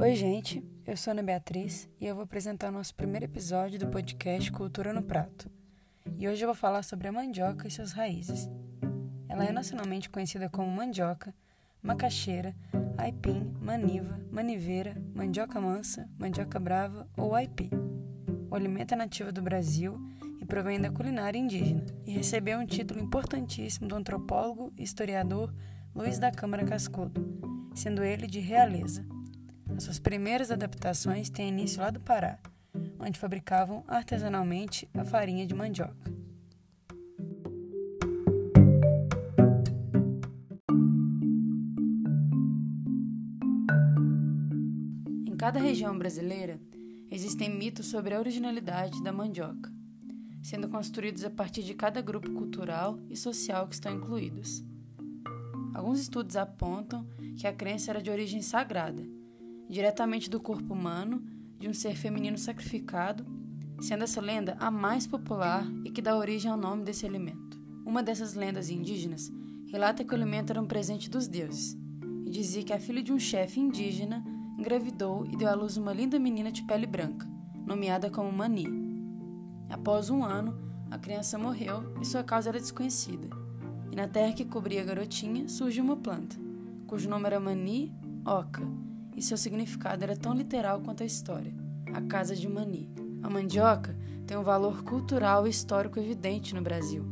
Oi, gente, eu sou Ana Beatriz e eu vou apresentar o nosso primeiro episódio do podcast Cultura no Prato. E hoje eu vou falar sobre a mandioca e suas raízes. Ela é nacionalmente conhecida como mandioca, macaxeira, aipim, maniva, maniveira, mandioca mansa, mandioca brava ou aipi. O alimento é nativo do Brasil e provém da culinária indígena, e recebeu um título importantíssimo do antropólogo e historiador Luiz da Câmara Cascudo, sendo ele de realeza. As suas primeiras adaptações têm início lá do Pará, onde fabricavam artesanalmente a farinha de mandioca. Em cada região brasileira existem mitos sobre a originalidade da mandioca, sendo construídos a partir de cada grupo cultural e social que estão incluídos. Alguns estudos apontam que a crença era de origem sagrada, diretamente do corpo humano, de um ser feminino sacrificado, sendo essa lenda a mais popular e que dá origem ao nome desse alimento. Uma dessas lendas indígenas relata que o alimento era um presente dos deuses e dizia que a filha de um chefe indígena engravidou e deu à luz uma linda menina de pele branca, nomeada como Mani. Após um ano, a criança morreu e sua causa era desconhecida. E na terra que cobria a garotinha surgiu uma planta, cujo nome era Mani Oca, e seu significado era tão literal quanto a história, a casa de Mani. A mandioca tem um valor cultural e histórico evidente no Brasil,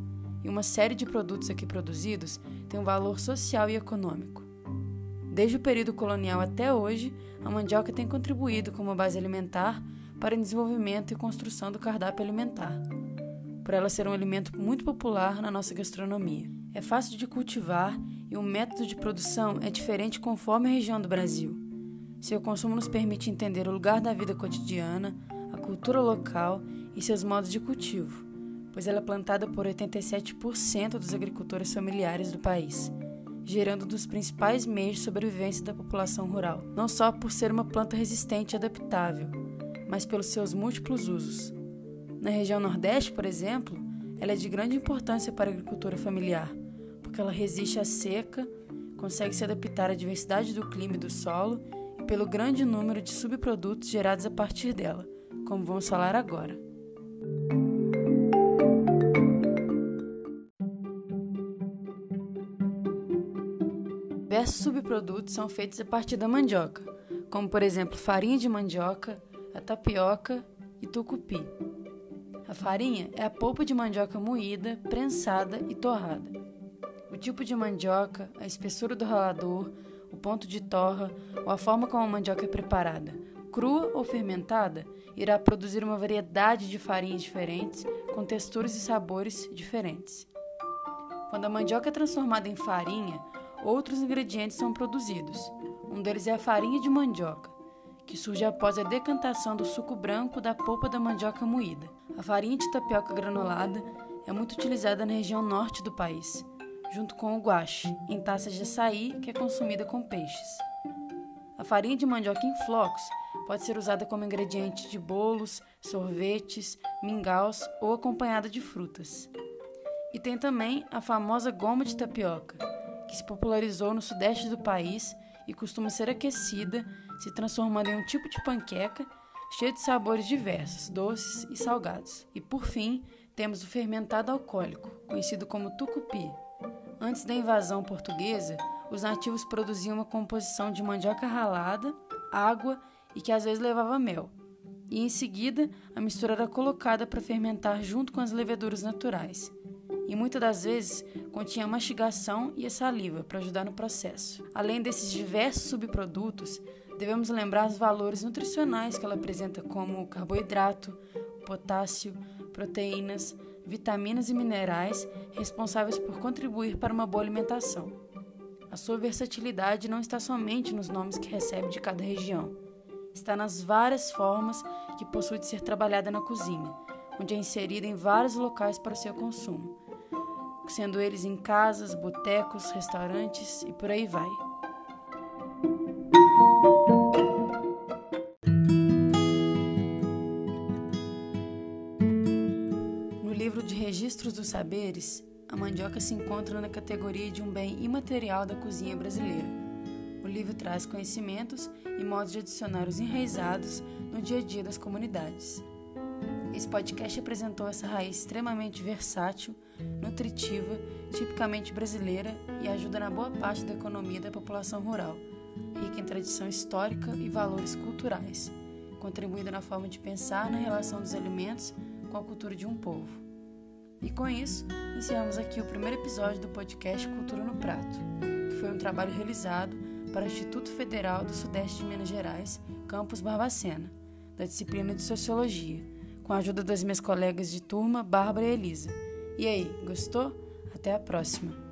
e uma série de produtos aqui produzidos tem um valor social e econômico. Desde o período colonial até hoje, a mandioca tem contribuído como base alimentar para o desenvolvimento e construção do cardápio alimentar, por ela ser um alimento muito popular na nossa gastronomia. É fácil de cultivar e o método de produção é diferente conforme a região do Brasil. Seu consumo nos permite entender o lugar da vida cotidiana, a cultura local e seus modos de cultivo, pois ela é plantada por 87% dos agricultores familiares do país, gerando um dos principais meios de sobrevivência da população rural, não só por ser uma planta resistente e adaptável, mas pelos seus múltiplos usos. Na região Nordeste, por exemplo, ela é de grande importância para a agricultura familiar, porque ela resiste à seca, consegue se adaptar à diversidade do clima e do solo pelo grande número de subprodutos gerados a partir dela, como vamos falar agora. Diversos subprodutos são feitos a partir da mandioca, como por exemplo farinha de mandioca, a tapioca e tucupi. A farinha é a polpa de mandioca moída, prensada e torrada. O tipo de mandioca, a espessura do ralador, o ponto de torra ou a forma como a mandioca é preparada, crua ou fermentada, irá produzir uma variedade de farinhas diferentes, com texturas e sabores diferentes. Quando a mandioca é transformada em farinha, outros ingredientes são produzidos. Um deles é a farinha de mandioca, que surge após a decantação do suco branco da polpa da mandioca moída. A farinha de tapioca granulada é muito utilizada na região norte do país, junto com o guache, em taças de açaí que é consumida com peixes. A farinha de mandioca em flocos pode ser usada como ingrediente de bolos, sorvetes, mingaus ou acompanhada de frutas. E tem também a famosa goma de tapioca, que se popularizou no sudeste do país e costuma ser aquecida, se transformando em um tipo de panqueca cheia de sabores diversos, doces e salgados. E por fim, temos o fermentado alcoólico, conhecido como tucupi. Antes da invasão portuguesa, os nativos produziam uma composição de mandioca ralada, água e que às vezes levava mel. E em seguida, a mistura era colocada para fermentar junto com as leveduras naturais e muitas das vezes continha mastigação e a saliva para ajudar no processo. Além desses diversos subprodutos, devemos lembrar os valores nutricionais que ela apresenta, como carboidrato, potássio, proteínas, vitaminas e minerais responsáveis por contribuir para uma boa alimentação. A sua versatilidade não está somente nos nomes que recebe de cada região, está nas várias formas que possui de ser trabalhada na cozinha, onde é inserida em vários locais para seu consumo sendo eles em casas, botecos, restaurantes e por aí vai. Livro de Registros dos Saberes, a mandioca se encontra na categoria de um bem imaterial da cozinha brasileira, O livro traz conhecimentos e modos de adicionar os enraizados no dia a dia das comunidades. Esse podcast apresentou essa raiz extremamente versátil, nutritiva, tipicamente brasileira e ajuda na boa parte da economia da população rural, rica em tradição histórica e valores culturais, contribuindo na forma de pensar na relação dos alimentos com a cultura de um povo. E com isso, encerramos aqui o primeiro episódio do podcast Cultura no Prato, que foi um trabalho realizado para o Instituto Federal do Sudeste de Minas Gerais, campus Barbacena, da disciplina de Sociologia, com a ajuda das minhas colegas de turma, Bárbara e Elisa. E aí, gostou? Até a próxima!